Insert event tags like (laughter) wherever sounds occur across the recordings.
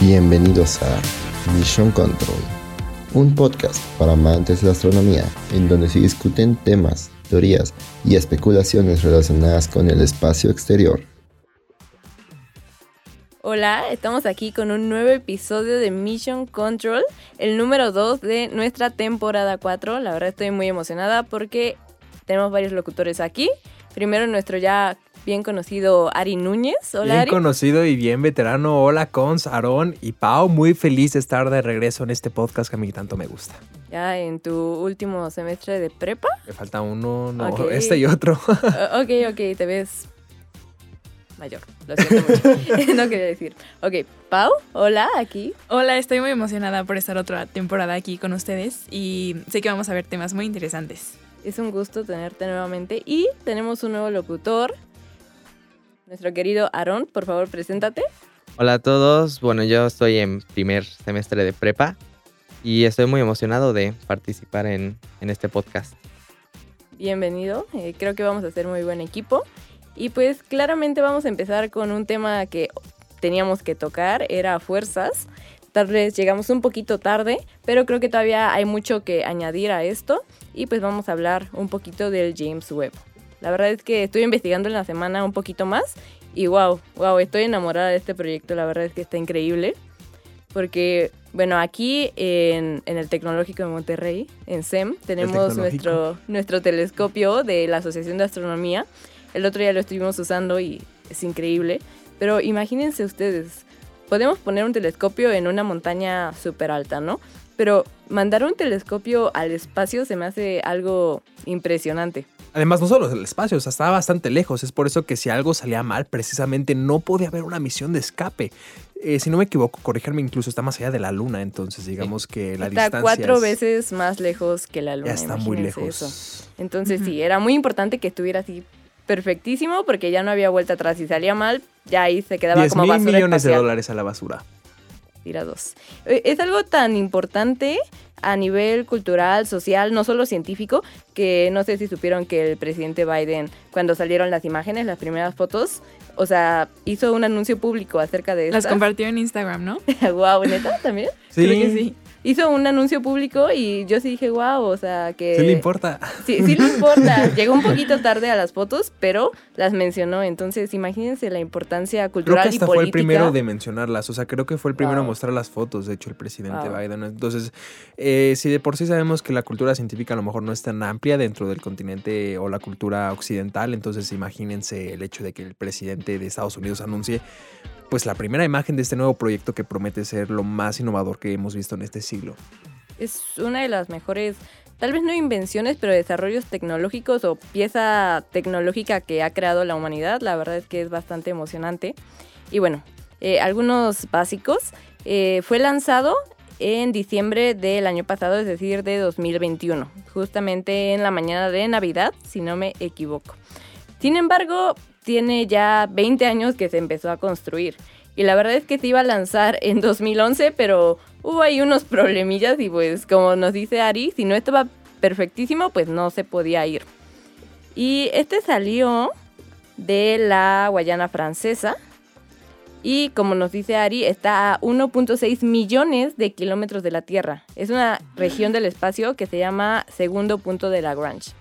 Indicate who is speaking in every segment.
Speaker 1: Bienvenidos a Mission Control, un podcast para amantes de la astronomía, en donde se discuten temas, teorías y especulaciones relacionadas con el espacio exterior.
Speaker 2: Hola, estamos aquí con un nuevo episodio de Mission Control, el número 2 de nuestra temporada 4. La verdad estoy muy emocionada porque tenemos varios locutores aquí. Primero nuestro ya bien conocido Ari Núñez.
Speaker 3: Hola, bien conocido y bien veterano. Hola, Cons, Aarón y Pau. Muy feliz de estar de regreso en este podcast que a mí tanto me gusta.
Speaker 2: Ya en tu último semestre de prepa.
Speaker 3: Me falta uno, no, este y otro. (laughs)
Speaker 2: ok, ok, te ves mayor. Lo siento mucho. (laughs) (laughs) no quería decir. Ok, Pau, hola, aquí.
Speaker 4: Hola, estoy muy emocionada por estar otra temporada aquí con ustedes y sé que vamos a ver temas muy interesantes.
Speaker 2: Es un gusto tenerte nuevamente y tenemos un nuevo locutor, nuestro querido Aarón. Por favor, preséntate.
Speaker 5: Hola a todos. Bueno, yo estoy en primer semestre de prepa y estoy muy emocionado de participar en, este podcast.
Speaker 2: Bienvenido. Eh, creo que vamos a ser muy buen equipo. Y pues claramente vamos a empezar con un tema que teníamos que tocar, era fuerzas. Tal vez llegamos un poquito tarde, pero creo que todavía hay mucho que añadir a esto y pues vamos a hablar un poquito del James Webb. La verdad es que estoy investigando en la semana un poquito más y wow, wow, estoy enamorada de este proyecto, la verdad es que está increíble. Porque, bueno, aquí en, el Tecnológico de Monterrey, en SEM, tenemos nuestro, nuestro telescopio de la Asociación de Astronomía. El otro día lo estuvimos usando y es increíble. Pero imagínense ustedes, podemos poner un telescopio en una montaña súper alta, ¿no? Pero mandar un telescopio al espacio se me hace algo impresionante.
Speaker 3: Además, no solo el espacio, o sea, estaba bastante lejos. Es por eso que si algo salía mal, precisamente no podía haber una misión de escape. Eh, si no me equivoco, corrigerme, incluso está más allá de la luna, entonces digamos que la está
Speaker 2: distancia. cuatro veces más lejos que la luna.
Speaker 3: Ya está muy lejos.
Speaker 2: Entonces, sí, era muy importante que estuviera así perfectísimo porque ya no había vuelta atrás. Si salía mal, ya ahí se quedaba como basura.
Speaker 3: mil millones de dólares a la basura
Speaker 2: tira dos. Eh, es algo tan importante a nivel cultural, social, no solo científico, que no sé si supieron que el presidente Biden, cuando salieron las imágenes, las primeras fotos, o sea, hizo un anuncio público acerca de eso.
Speaker 4: Las compartió en Instagram, ¿no? (laughs)
Speaker 2: wow, ¿neta? ¿También?
Speaker 3: Sí.
Speaker 2: Creo que sí hizo un anuncio público y yo sí dije, wow, o sea, que...
Speaker 3: Sí le importa. (laughs)
Speaker 2: Sí, sí le importa. (laughs) Llegó un poquito tarde a las fotos, pero las mencionó. Entonces, imagínense la importancia cultural
Speaker 3: creo que hasta fue el primero de mencionarlas. O sea, creo que fue el primero a mostrar las fotos, de hecho, el presidente Biden. Entonces, eh, si de por sí sabemos que la cultura científica a lo mejor no es tan amplia dentro del continente o la cultura occidental, entonces imagínense el hecho de que el presidente de Estados Unidos anuncie pues la primera imagen de este nuevo proyecto que promete ser lo más innovador que hemos visto en este siglo.
Speaker 2: Es una de las mejores, tal vez no invenciones, pero desarrollos tecnológicos o pieza tecnológica que ha creado la humanidad. La verdad es que es bastante emocionante. Y bueno, eh, algunos básicos. Eh, fue lanzado en diciembre del año pasado, es decir, de 2021, justamente en la mañana de Navidad, si no me equivoco. Sin embargo, tiene ya 20 años que se empezó a construir. Y la verdad es que se iba a lanzar en 2011, pero hubo ahí unos problemillas y pues como nos dice Ari, si no estaba perfectísimo, pues no se podía ir. Y este salió de la Guayana francesa. Y como nos dice Ari, está a 1.6 millones de kilómetros de la Tierra. Es una región del espacio que se llama segundo punto de Lagrange.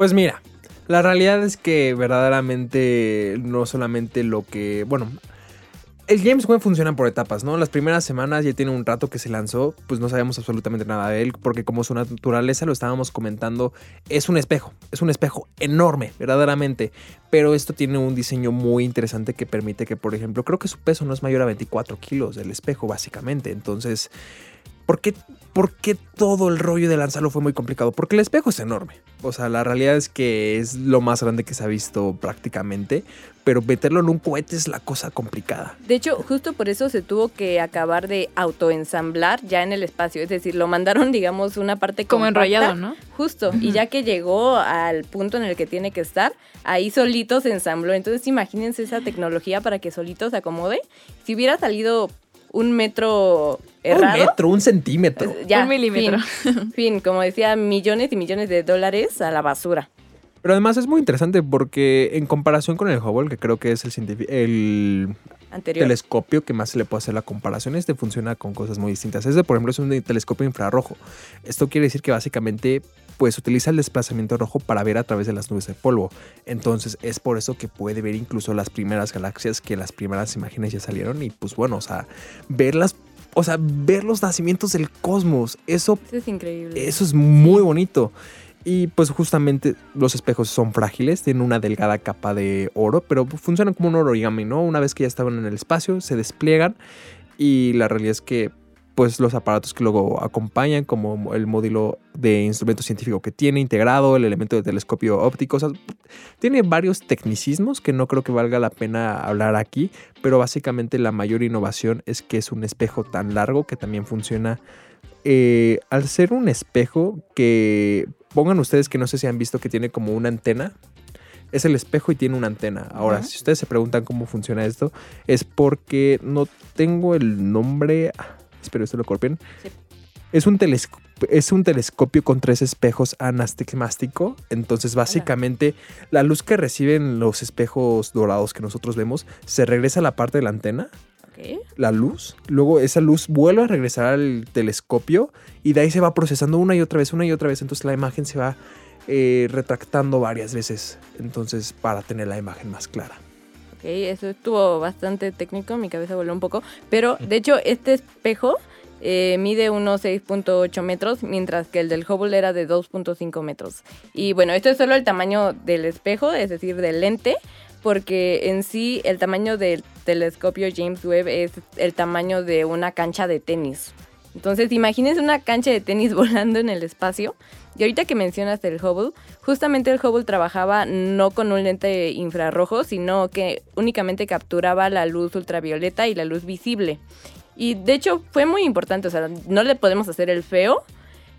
Speaker 3: Pues mira, la realidad es que verdaderamente no solamente lo que, bueno, el James Webb funciona por etapas, ¿no? Las primeras semanas ya tiene un rato que se lanzó, pues no sabemos absolutamente nada de él, porque como su naturaleza, lo estábamos comentando, es un espejo, es un espejo enorme, verdaderamente, pero esto tiene un diseño muy interesante que permite que, por ejemplo, creo que su peso no es mayor a 24 kilos del espejo, básicamente, entonces ¿Por qué, todo el rollo de lanzarlo fue muy complicado? Porque el espejo es enorme. O sea, la realidad es que es lo más grande que se ha visto prácticamente, pero meterlo en un cohete es la cosa complicada.
Speaker 2: De hecho, justo por eso se tuvo que acabar de autoensamblar ya en el espacio. Es decir, lo mandaron, (laughs) digamos, una parte
Speaker 4: como enrollado, ¿no?
Speaker 2: Justo. Y ya que llegó al punto en el que tiene que estar, ahí solito se ensambló. Entonces, imagínense esa tecnología para que solito se acomode. Si hubiera salido un metro errado.
Speaker 3: Un metro, un centímetro.
Speaker 2: Eh, ya, un milímetro. (laughs) Fin, como decía, millones y millones de dólares a la basura.
Speaker 3: Pero además es muy interesante porque en comparación con el Hubble, que creo que es el, el
Speaker 2: Anterior.
Speaker 3: telescopio que más se le puede hacer la comparación. Este funciona con cosas muy distintas. Este, por ejemplo, es un telescopio infrarrojo. Esto quiere decir que básicamente pues utiliza el desplazamiento rojo para ver a través de las nubes de polvo. Entonces es por eso que puede ver incluso las primeras galaxias que las primeras imágenes ya salieron y pues bueno, o sea, verlas, o sea, ver los nacimientos del cosmos, eso,
Speaker 2: Eso es increíble.
Speaker 3: eso es muy bonito. Y pues justamente los espejos son frágiles, tienen una delgada capa de oro, pero funcionan como un origami, ¿no? Una vez que ya estaban en el espacio, se despliegan y la realidad es que pues los aparatos que luego acompañan, como el módulo de instrumento científico que tiene integrado, el elemento de telescopio óptico, o sea, tiene varios tecnicismos que no creo que valga la pena hablar aquí, pero básicamente la mayor innovación es que es un espejo tan largo que también funciona eh, al ser un espejo que pongan ustedes que no sé si han visto que tiene como una antena. Es el espejo y tiene una antena. Ahora, si ustedes se preguntan cómo funciona esto, es porque no tengo el nombre. Espero esto lo copien.
Speaker 2: Sí.
Speaker 3: Es un, es un telescopio con tres espejos anastigmático. Entonces, básicamente, la luz que reciben los espejos dorados que nosotros vemos se regresa a la parte de la antena
Speaker 2: Ok.
Speaker 3: la luz, luego esa luz vuelve a regresar al telescopio y de ahí se va procesando una y otra vez, una y otra vez, entonces la imagen se va eh, retractando varias veces, entonces para tener la imagen más clara.
Speaker 2: Ok, eso estuvo bastante técnico, mi cabeza voló un poco. Pero de hecho, este espejo eh, mide unos 6.8 metros, mientras que el del Hubble era de 2.5 metros. Y bueno, esto es solo el tamaño del espejo, es decir, del lente, porque en sí el tamaño del telescopio James Webb es el tamaño de una cancha de tenis. Entonces, imagínense una cancha de tenis (laughs) volando en el espacio. Y ahorita que mencionas el Hubble, justamente el Hubble trabajaba no con un lente infrarrojo, sino que únicamente capturaba la luz ultravioleta y la luz visible. Y de hecho fue muy importante, o sea, no le podemos hacer el feo,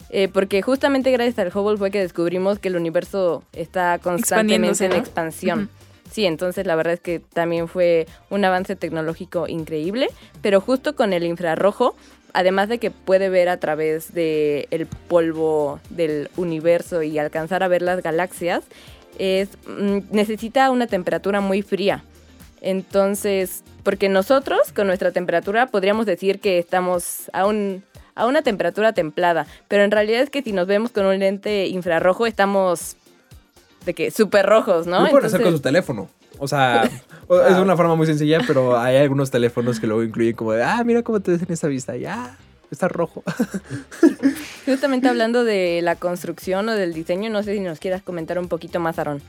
Speaker 2: eh, porque justamente gracias al Hubble fue que descubrimos que el universo está constantemente en
Speaker 4: ¿no?
Speaker 2: expansión. Sí, entonces la verdad es que también fue un avance tecnológico increíble, pero justo con el infrarrojo, además de que puede ver a través del el polvo del universo y alcanzar a ver las galaxias, es, mm, necesita una temperatura muy fría. Entonces, porque nosotros con nuestra temperatura podríamos decir que estamos a, un, a una temperatura templada, pero en realidad es que si nos vemos con un lente infrarrojo estamos de que súper rojos, ¿no?
Speaker 3: Lo pueden hacer con su teléfono. O sea, (laughs) es una forma muy sencilla, pero hay algunos teléfonos que luego incluyen como de, ah, mira cómo te ves en esta vista, ya, está rojo. (laughs)
Speaker 2: Justamente hablando de la construcción o del diseño, no sé si nos quieras comentar un poquito más, Aaron.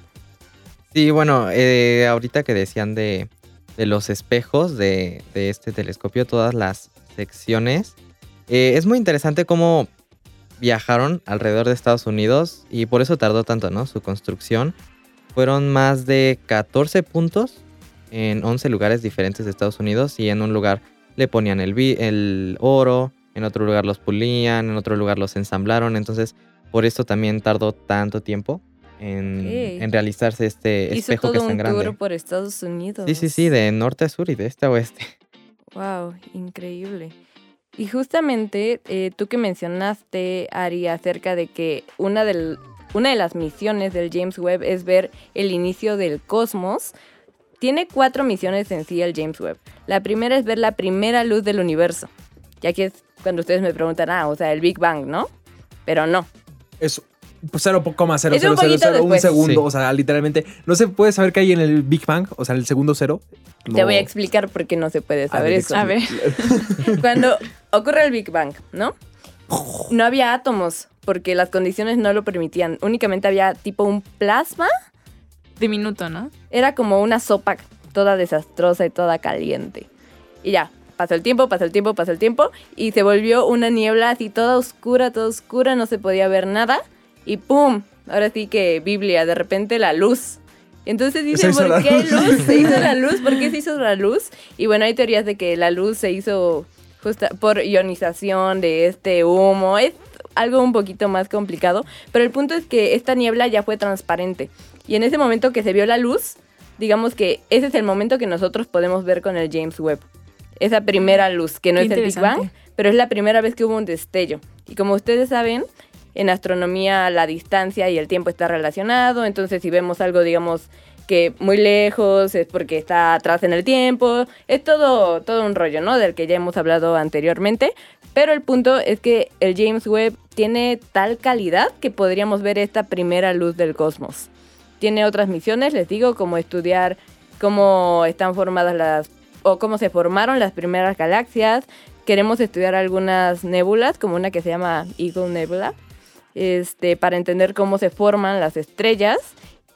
Speaker 5: Sí, bueno, eh, ahorita que decían de, de los espejos de, de este telescopio, todas las secciones, eh, es muy interesante cómo viajaron alrededor de Estados Unidos y por eso tardó tanto, ¿no? Su construcción. Fueron más de 14 puntos en 11 lugares diferentes de Estados Unidos y en un lugar le ponían el, oro, en otro lugar los pulían, en otro lugar los ensamblaron, entonces por esto también tardó tanto tiempo en, realizarse este
Speaker 2: Hizo
Speaker 5: espejo que es tan
Speaker 2: un
Speaker 5: grande.
Speaker 2: tour por Estados Unidos.
Speaker 5: Sí, sí, sí, de norte a sur y de este a oeste. (laughs)
Speaker 2: Wow, increíble. Y justamente eh, tú que mencionaste, Ari, acerca de que una, del, una de las misiones del James Webb es ver el inicio del cosmos. Tiene cuatro misiones en sí el James Webb. La primera es ver la primera luz del universo. Y aquí es cuando ustedes me preguntan, ah, o sea, el Big Bang, ¿no? Pero no.
Speaker 3: Es pues 0,000
Speaker 2: Es un poquito
Speaker 3: un segundo,
Speaker 5: Sí.
Speaker 3: o sea, literalmente, no se puede saber qué hay en el Big Bang, o sea, el segundo cero.
Speaker 2: Te voy a explicar por qué no se puede
Speaker 3: A
Speaker 2: saber
Speaker 3: ver,
Speaker 2: eso.
Speaker 4: A ver. (laughs)
Speaker 2: Cuando ocurre el Big Bang, ¿no? No había átomos porque las condiciones no lo permitían. Únicamente había tipo un plasma.
Speaker 4: Diminuto, ¿no?
Speaker 2: Era como una sopa toda desastrosa y toda caliente. Y ya, pasó el tiempo, pasó el tiempo, pasó el tiempo. Y se volvió una niebla así toda oscura, toda oscura, no se podía ver nada. Y ¡pum! Ahora sí que Biblia, de repente la luz. Entonces dicen,
Speaker 3: hizo
Speaker 2: ¿por qué
Speaker 3: luz.
Speaker 2: luz? Se hizo la luz, ¿por qué se hizo la luz? Y bueno, hay teorías de que la luz se hizo justa por ionización de este humo. Es algo un poquito más complicado. Pero el punto es que esta niebla ya fue transparente. Y en ese momento que se vio la luz, digamos que ese es el momento que nosotros podemos ver con el James Webb. Esa primera luz, que no
Speaker 4: Qué
Speaker 2: es el Big Bang, pero es la primera vez que hubo un destello. Y como ustedes saben, en astronomía la distancia y el tiempo está relacionado, entonces si vemos algo, digamos, que muy lejos, es porque está atrás en el tiempo, es todo, todo un rollo, ¿no? Del que ya hemos hablado anteriormente. Pero el punto es que el James Webb tiene tal calidad que podríamos ver esta primera luz del cosmos. Tiene otras misiones, les digo, como estudiar cómo están formadas las o cómo se formaron las primeras galaxias. Queremos estudiar algunas nébulas, como una que se llama Eagle Nebula, este, para entender cómo se forman las estrellas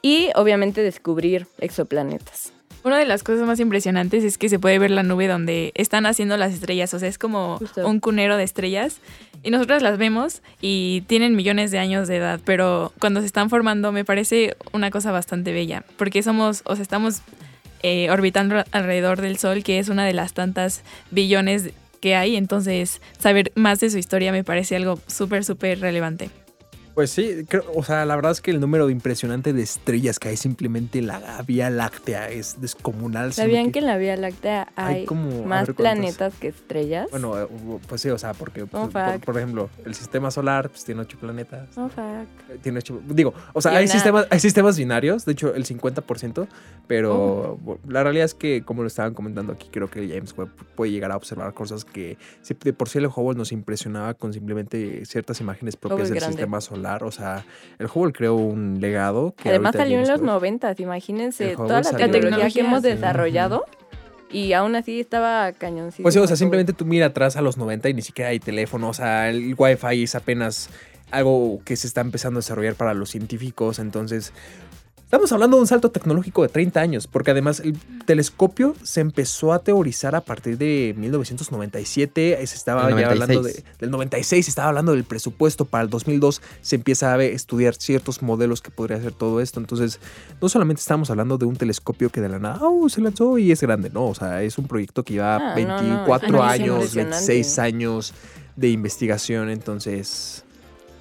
Speaker 2: y obviamente descubrir exoplanetas.
Speaker 4: Una de las cosas más impresionantes es que se puede ver la nube donde están haciendo las estrellas. O sea, es como
Speaker 2: Justo.
Speaker 4: un cunero de estrellas. Y nosotras las vemos y tienen millones de años de edad. Pero cuando se están formando me parece una cosa bastante bella. Porque somos, o sea, estamos eh, orbitando alrededor del Sol, que es una de las tantas billones que hay. Entonces, saber más de su historia me parece algo súper, súper relevante.
Speaker 3: Pues sí, creo- o sea, la verdad es que el número impresionante de estrellas que hay simplemente en la Vía Láctea es descomunal.
Speaker 2: ¿Sabían que en la Vía Láctea
Speaker 3: hay
Speaker 2: hay,
Speaker 3: como-
Speaker 2: más
Speaker 3: ver
Speaker 2: planetas que estrellas?
Speaker 3: Bueno, eh, pues sí, o sea, porque, pues,
Speaker 2: Fun
Speaker 3: por,
Speaker 2: fact.
Speaker 3: por ejemplo, el sistema solar pues, tiene ocho planetas.
Speaker 2: Oh, fuck.
Speaker 3: Eh, Tiene ocho, digo, o sea,
Speaker 2: Y
Speaker 3: hay
Speaker 2: una-
Speaker 3: sistemas, hay sistemas binarios, de hecho el 50%, pero
Speaker 2: Oh.
Speaker 3: la realidad es que, como lo estaban comentando aquí, creo que James Webb puede llegar a observar cosas que si de por sí el Hubble nos impresionaba con simplemente ciertas imágenes propias del
Speaker 2: grande.
Speaker 3: sistema solar, o sea, el Hubble creó un legado. Que
Speaker 2: Además salió en los
Speaker 3: Webb-
Speaker 2: noventas, imagínense
Speaker 3: El Hubble
Speaker 2: toda la tecnología que hemos desarrollado y aún así estaba cañoncito.
Speaker 3: Pues sí, o sea, simplemente tú mira atrás a los 90 y ni siquiera hay teléfono. O sea, el Wi-Fi es apenas algo que se está empezando a desarrollar para los científicos. Entonces, estamos hablando de un salto tecnológico de 30 años, porque además el telescopio se empezó a teorizar a partir de 1997. Se estaba ya hablando de,
Speaker 5: 96.
Speaker 3: del 96, se estaba hablando del presupuesto para el 2002. Se empieza a estudiar ciertos modelos que podría hacer todo esto. Entonces, no solamente estamos hablando de un telescopio que de la nada oh, se lanzó y es grande, no, o sea, es un proyecto que lleva
Speaker 2: Ah, no, no,
Speaker 3: 24
Speaker 4: es muy
Speaker 3: años,
Speaker 2: impresionante.
Speaker 3: 26 años de investigación, entonces...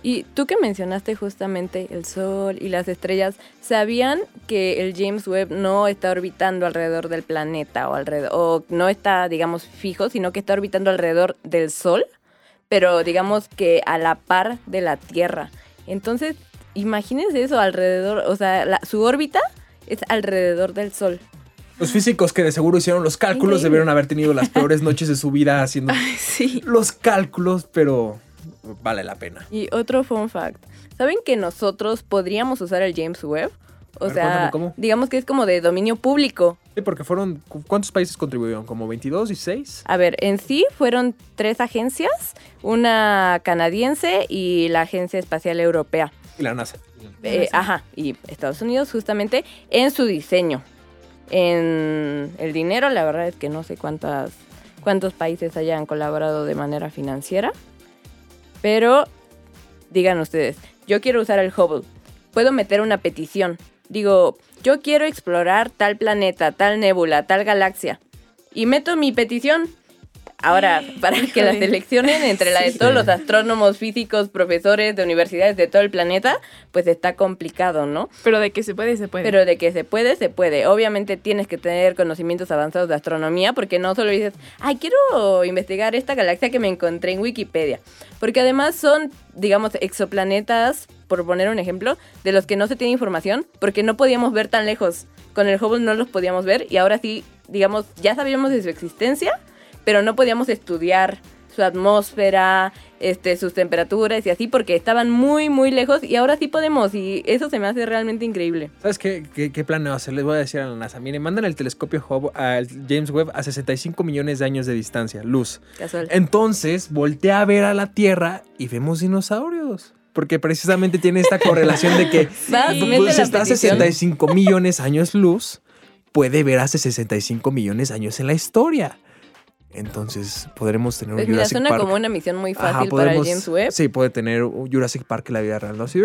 Speaker 2: Y tú que mencionaste justamente el Sol y las estrellas, ¿sabían que el James Webb no está orbitando alrededor del planeta o alrededor, o no está, digamos, fijo, sino que está orbitando alrededor del Sol, pero digamos que a la par de la Tierra? Entonces, imagínense eso alrededor, o sea, la- su órbita es alrededor del Sol.
Speaker 3: Los físicos que de seguro hicieron los cálculos
Speaker 2: Increíble.
Speaker 3: debieron haber tenido las peores noches de su vida haciendo (laughs)
Speaker 4: Sí.
Speaker 3: los cálculos, pero vale la pena.
Speaker 2: Y otro fun fact, ¿saben que nosotros podríamos usar el James Webb? O
Speaker 3: ver,
Speaker 2: sea,
Speaker 3: cuéntame cómo.
Speaker 2: digamos que es como de dominio público.
Speaker 3: Sí, porque fueron... ¿Cuántos países contribuyeron? ¿Como 22 y 6?
Speaker 2: A ver, en sí fueron tres agencias, una canadiense y la Agencia Espacial Europea.
Speaker 3: Y la NASA.
Speaker 2: Eh, ajá, y Estados Unidos justamente en su diseño. En el dinero, la verdad es que no sé cuántas, cuántos países hayan colaborado de manera financiera. Pero digan ustedes, yo quiero usar el Hubble. Puedo meter una petición. Digo, yo quiero explorar tal planeta, tal nébula, tal galaxia. Y meto mi petición. Ahora, (laughs) para que la
Speaker 4: Híjole.
Speaker 2: seleccionen entre la de todos los astrónomos, físicos, profesores de universidades de todo el planeta, pues está complicado, ¿no?
Speaker 4: Pero de que se puede, se puede.
Speaker 2: Pero de que se puede, se puede. Obviamente tienes que tener conocimientos avanzados de astronomía, porque no solo dices, ay, quiero investigar esta galaxia que me encontré en Wikipedia. Porque además son, digamos, exoplanetas, por poner un ejemplo, de los que no se tiene información, porque no podíamos ver tan lejos. Con el Hubble no los podíamos ver y ahora sí, digamos, ya sabíamos de su existencia, pero no podíamos estudiar su atmósfera, este, sus temperaturas y así, porque estaban muy, muy lejos y ahora sí podemos y eso se me hace realmente increíble.
Speaker 3: ¿Sabes qué, qué, qué planeo hacer? Les voy a decir a la NASA. Miren, mandan el telescopio Hubble al James Webb a 65 millones de años de distancia, luz.
Speaker 2: Casual.
Speaker 3: Entonces, voltea a ver a la Tierra y vemos dinosaurios. Porque precisamente tiene esta correlación de que (laughs) pues, está a
Speaker 2: petición.
Speaker 3: 65 millones años luz, puede ver hace 65 millones años en la historia. Entonces, podremos tener un
Speaker 2: Pues mira,
Speaker 3: Jurassic
Speaker 2: suena
Speaker 3: Park.
Speaker 2: como una misión muy
Speaker 3: Ajá,
Speaker 2: fácil para el James Webb.
Speaker 3: Sí, puede tener un Jurassic Park en la vida real, ¿no? Así,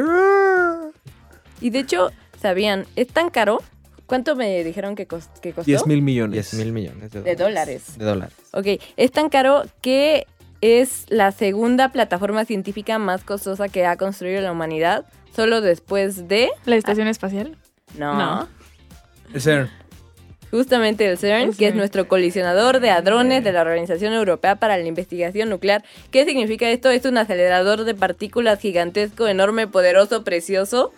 Speaker 2: Y de hecho, ¿sabían? Es tan caro. ¿Cuánto me dijeron que, cos- que costó?
Speaker 3: 10 mil millones.
Speaker 5: 10 mil millones de
Speaker 2: De
Speaker 5: dólares. De dólares.
Speaker 2: Ok, es tan caro que es la segunda plataforma científica más costosa que ha construido la humanidad, solo después de...
Speaker 4: ¿La estación espacial?
Speaker 2: No.
Speaker 4: No.
Speaker 3: Es ser,
Speaker 2: Justamente el CERN,
Speaker 4: El
Speaker 2: que es nuestro colisionador de hadrones de la Organización Europea para la Investigación Nuclear. ¿Qué significa esto? Es un acelerador de partículas gigantesco, enorme, poderoso, precioso,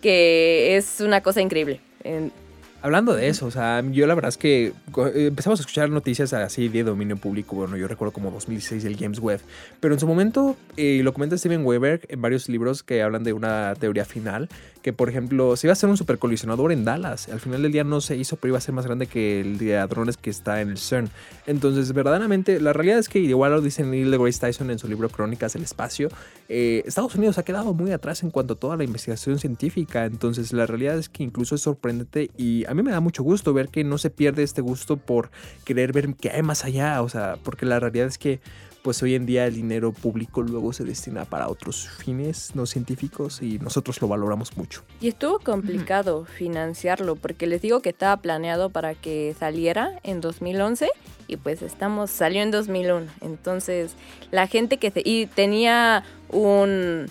Speaker 2: que es una cosa increíble. En-
Speaker 3: Hablando de eso, o sea, yo la verdad es que empezamos a escuchar noticias así de dominio público, bueno, yo recuerdo como 2016 el Games Web, pero en su momento, eh, lo comenta Steven Weber en varios libros que hablan de una teoría final, que por ejemplo, se iba a hacer un supercolisionador en Dallas, al final del día no se hizo, pero iba a ser más grande que el de hadrones que está en el CERN. Entonces, verdaderamente, la realidad es que igual lo dice Neil deGrasse Tyson en su libro Crónicas del Espacio, eh, Estados Unidos ha quedado muy atrás en cuanto a toda la investigación científica. Entonces, la realidad es que incluso es sorprendente y a mí me da mucho gusto ver que no se pierde este gusto por querer ver qué hay más allá. O sea, porque la realidad es que, pues hoy en día el dinero público luego se destina para otros fines no científicos y nosotros lo valoramos mucho.
Speaker 2: Y estuvo complicado financiarlo porque les digo que estaba planeado para que saliera en 2011 y pues estamos salió en 2001. Entonces, la gente que se y tenía un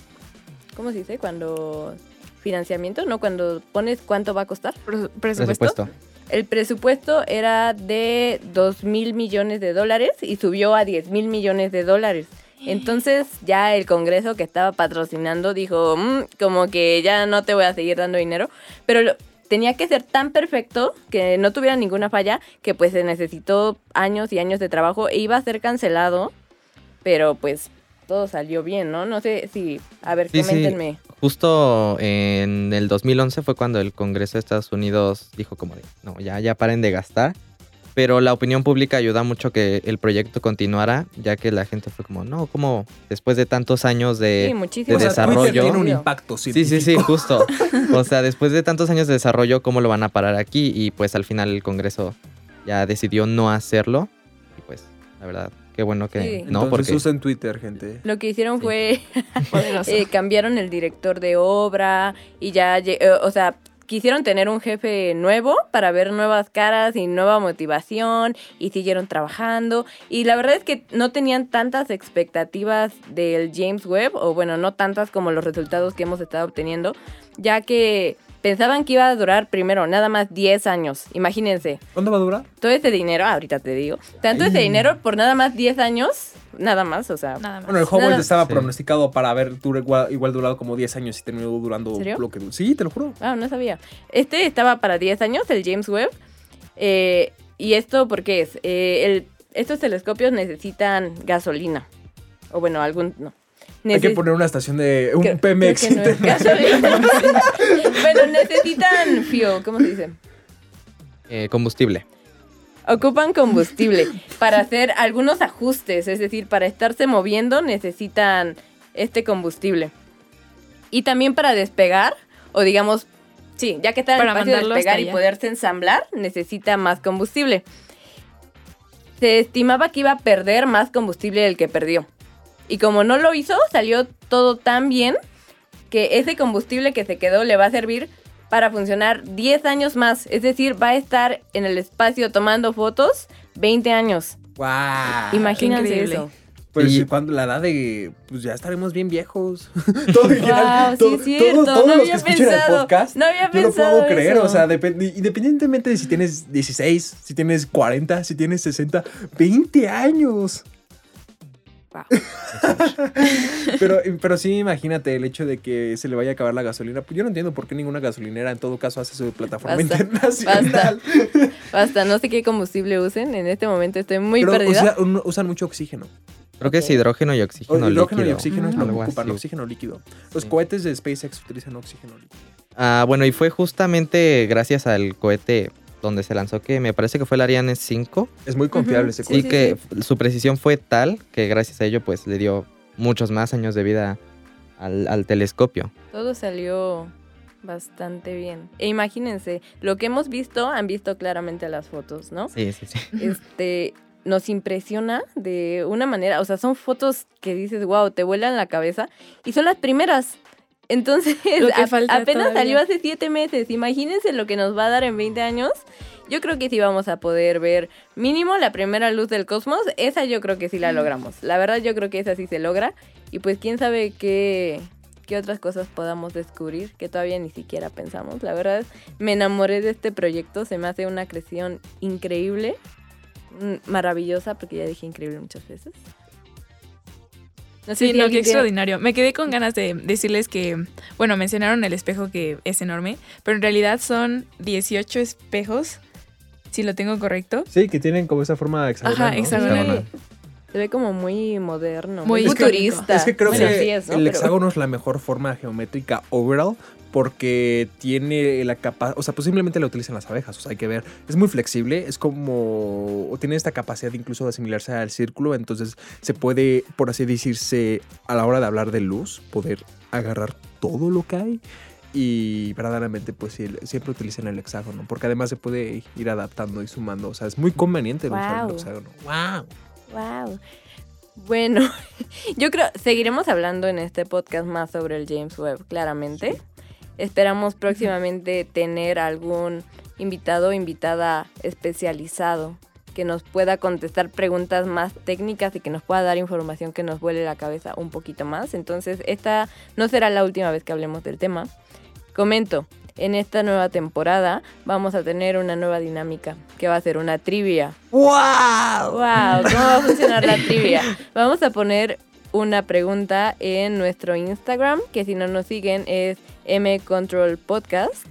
Speaker 2: ¿cómo se dice? Cuando financiamiento, ¿no? Cuando pones cuánto va a costar.
Speaker 4: Presu- ¿Presupuesto?
Speaker 5: Presupuesto.
Speaker 2: El presupuesto era de 2 mil millones de dólares y subió a 10 mil millones de dólares. Entonces ya el Congreso que estaba patrocinando dijo, "Mm, como que ya no te voy a seguir dando dinero, pero lo- tenía que ser tan perfecto que no tuviera ninguna falla, que pues se necesitó años y años de trabajo e iba a ser cancelado, pero pues todo salió bien, ¿no? No sé si, a ver,
Speaker 5: Sí, sí. Justo en el 2011 fue cuando el Congreso de Estados Unidos dijo como de, no, ya, ya paren de gastar. Pero la opinión pública ayuda mucho que el proyecto continuara, ya que la gente fue como, no, como después de tantos años
Speaker 2: Sí,
Speaker 5: de...
Speaker 2: muchísimo.
Speaker 5: de desarrollo.
Speaker 3: Twitter tiene un impacto
Speaker 5: Sí, sí, sí, justo. (laughs) O sea, después de tantos años de desarrollo, ¿cómo lo van a parar aquí? Y pues al final el Congreso ya decidió no hacerlo. Y pues, la verdad, qué bueno que
Speaker 2: Sí.
Speaker 5: no,
Speaker 3: Entonces
Speaker 5: porque...
Speaker 3: usen Twitter, gente.
Speaker 2: Lo que hicieron
Speaker 5: Sí.
Speaker 2: fue (laughs) (laughs) eh, cambiaron el director de obra y ya, eh, o sea, quisieron tener un jefe nuevo para ver nuevas caras y nueva motivación y siguieron trabajando y la verdad es que no tenían tantas expectativas del James Webb o bueno, no tantas como los resultados que hemos estado obteniendo, ya que pensaban que iba a durar primero nada más 10 años, imagínense
Speaker 3: ¿Cuándo va a durar?
Speaker 2: todo ese dinero, ahorita te digo, tanto ese
Speaker 3: Ay.
Speaker 2: dinero por nada más 10 años, nada más, o sea,
Speaker 4: Nada más.
Speaker 3: Bueno, el Hubble
Speaker 2: Nada.
Speaker 3: estaba
Speaker 5: Sí.
Speaker 3: pronosticado para haber dura- igual, igual durado como 10 años y terminó durando
Speaker 2: ¿Serio?
Speaker 3: lo que... Sí, te lo juro.
Speaker 2: Ah, no sabía. Este estaba para 10 años, el James Webb. Eh, ¿Y esto por qué es? Eh, el- estos telescopios necesitan gasolina. O bueno, algún... No.
Speaker 3: Hay que poner una estación de... Un
Speaker 2: creo-
Speaker 3: Pemex
Speaker 2: creo no
Speaker 3: internacional. (laughs)
Speaker 2: necesitan fuel, ¿cómo se dice?
Speaker 5: eh, combustible.
Speaker 2: Ocupan combustible para hacer algunos ajustes, es decir, para estarse moviendo necesitan este combustible. Y también para despegar, o digamos, sí, ya que está en el
Speaker 4: Para
Speaker 2: espacio de despegar y poderse ensamblar, necesita más combustible. Se estimaba que iba a perder más combustible del que perdió. Y como no lo hizo, salió todo tan bien que ese combustible que se quedó le va a servir para funcionar 10 años más. Es decir, va a estar en el espacio tomando fotos 20 años.
Speaker 3: ¡Guau!
Speaker 2: Imagínense eso.
Speaker 3: Pues
Speaker 5: Y-
Speaker 3: cuando la edad de... Pues ya estaremos bien viejos. (laughs) todo, en general,
Speaker 2: Wow, sí
Speaker 3: todo-
Speaker 2: es cierto,
Speaker 3: todos, todos
Speaker 2: no
Speaker 3: los que
Speaker 2: había
Speaker 3: el
Speaker 2: pensado,
Speaker 3: podcast...
Speaker 2: no había
Speaker 3: Yo no
Speaker 2: pensado
Speaker 3: puedo creer,
Speaker 2: eso.
Speaker 3: o sea, depend- independientemente de si tienes 16, si tienes 40, si tienes 60, 20 años.
Speaker 2: Wow. (laughs)
Speaker 3: Pero, pero sí, imagínate el hecho de que se le vaya a acabar la gasolina. Pues yo no entiendo por qué ninguna gasolinera en todo caso hace su plataforma
Speaker 2: Basta,
Speaker 3: internacional.
Speaker 2: Basta, no sé qué combustible usen. En este momento estoy muy
Speaker 3: Pero
Speaker 2: perdida.
Speaker 3: usa- usan mucho oxígeno.
Speaker 5: Creo que es hidrógeno y
Speaker 3: O
Speaker 5: oxígeno
Speaker 3: hidrógeno y oxígeno es lo que ocupan, oxígeno líquido. Los
Speaker 5: Sí.
Speaker 3: cohetes de SpaceX utilizan oxígeno líquido.
Speaker 5: Ah, bueno, y fue justamente gracias al cohete donde se lanzó que me parece que fue el Ariane 5
Speaker 3: Es muy confiable
Speaker 2: Ujú,
Speaker 3: ese
Speaker 2: Sí,
Speaker 5: y
Speaker 3: cohete.
Speaker 5: que su precisión fue tal que gracias a ello pues le dio muchos más años de vida al, al telescopio.
Speaker 2: Todo salió bastante bien. E imagínense, lo que hemos visto, han visto claramente las fotos, ¿no?
Speaker 5: Sí, sí, sí. (laughs)
Speaker 2: Este nos impresiona de una manera, o sea, son fotos que dices, wow, te vuelan la cabeza y son las primeras. Entonces, (laughs) a- apenas
Speaker 4: todavía.
Speaker 2: salió hace siete meses. Imagínense lo que nos va a dar en 20 años. Yo creo que sí vamos a poder ver mínimo la primera luz del cosmos. Esa yo creo que sí la logramos. La verdad yo creo que esa sí se logra. Y pues quién sabe qué, qué otras cosas podamos descubrir que todavía ni siquiera pensamos. La verdad me enamoré de este proyecto. Se me hace una creación increíble. mm, Maravillosa, porque ya dije increíble muchas veces.
Speaker 4: Sí, no, qué
Speaker 2: tiene-
Speaker 4: extraordinario. Me quedé con ganas de decirles que, bueno, mencionaron el espejo que es enorme, pero en realidad son 18 espejos, si lo tengo correcto.
Speaker 3: Sí, que tienen como esa forma hexagonal.
Speaker 4: Ajá,
Speaker 3: ¿no?
Speaker 4: hexagonal.
Speaker 3: Hexagonal.
Speaker 2: Se ve como muy moderno,
Speaker 4: Muy
Speaker 2: futurista.
Speaker 3: Es que creo
Speaker 2: Bueno,
Speaker 3: que
Speaker 2: sí es, ¿no?
Speaker 3: el
Speaker 2: Pero-
Speaker 3: hexágono es la mejor forma geométrica overall porque tiene la capacidad, o sea, posiblemente la utilizan las abejas, o sea, hay que ver, es muy flexible, es como, tiene esta capacidad incluso de asimilarse al círculo, entonces se puede, por así decirse, a la hora de hablar de luz, poder agarrar todo lo que hay y verdaderamente pues sí, siempre utilizan el hexágono, porque además se puede ir adaptando y sumando, o sea, es muy conveniente usar el
Speaker 2: Wow.
Speaker 3: hexágono. ¡Wow!
Speaker 2: Wow. Bueno, (laughs) yo creo seguiremos hablando en este podcast más sobre el James Webb, claramente. Esperamos próximamente tener algún invitado o invitada especializado que nos pueda contestar preguntas más técnicas y que nos pueda dar información que nos vuele la cabeza un poquito más. Entonces, esta no será la última vez que hablemos del tema. Comento, en esta nueva temporada vamos a tener una nueva dinámica que va a ser una trivia.
Speaker 3: ¡Wow!
Speaker 2: Wow, ¿cómo va a (laughs) funcionar la trivia? Vamos a poner una pregunta en nuestro Instagram, que si no nos siguen es mcontrol podcast.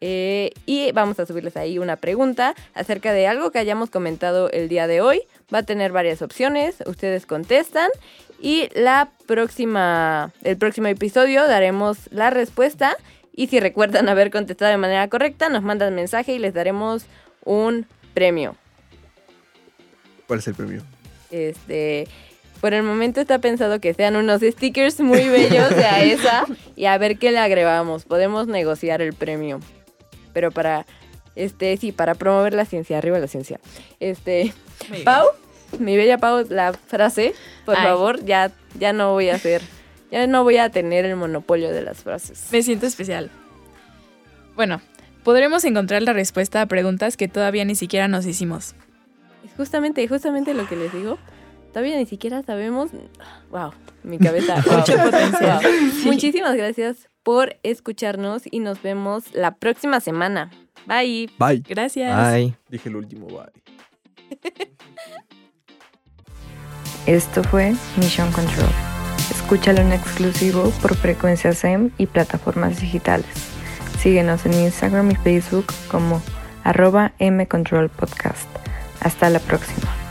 Speaker 2: Eh, y vamos a subirles ahí una pregunta acerca de algo que hayamos comentado el día de hoy. Va a tener varias opciones, ustedes contestan y la próxima, el próximo episodio daremos la respuesta y si recuerdan haber contestado de manera correcta, nos mandan mensaje y les daremos un premio.
Speaker 3: ¿Cuál es el premio?
Speaker 2: Este, por el momento está pensado que sean unos stickers muy (laughs) bellos de a esa y a ver qué le agregamos. Podemos negociar el premio. Pero para, este, sí, para promover la ciencia, arriba la ciencia. Este, Pau, mi bella Pau, la frase, por
Speaker 4: Ay.
Speaker 2: favor, ya, ya no voy a hacer, ya no voy a tener el monopolio de las frases.
Speaker 4: Me siento especial. Bueno, podremos encontrar la respuesta a preguntas que todavía ni siquiera nos hicimos.
Speaker 2: Es justamente, justamente lo que les digo. Todavía ni siquiera sabemos. Wow, mi (laughs) cabeza. Mucho potencial. Muchísimas gracias por escucharnos y nos vemos la próxima semana. Bye.
Speaker 3: Bye.
Speaker 4: Gracias.
Speaker 5: Ay.
Speaker 3: Dije el último bye.
Speaker 6: Esto fue Mission Control. Escúchalo en exclusivo por frecuencia SEM y plataformas digitales. Síguenos en Instagram y Facebook como arroba mcontrolpodcast. Hasta la próxima.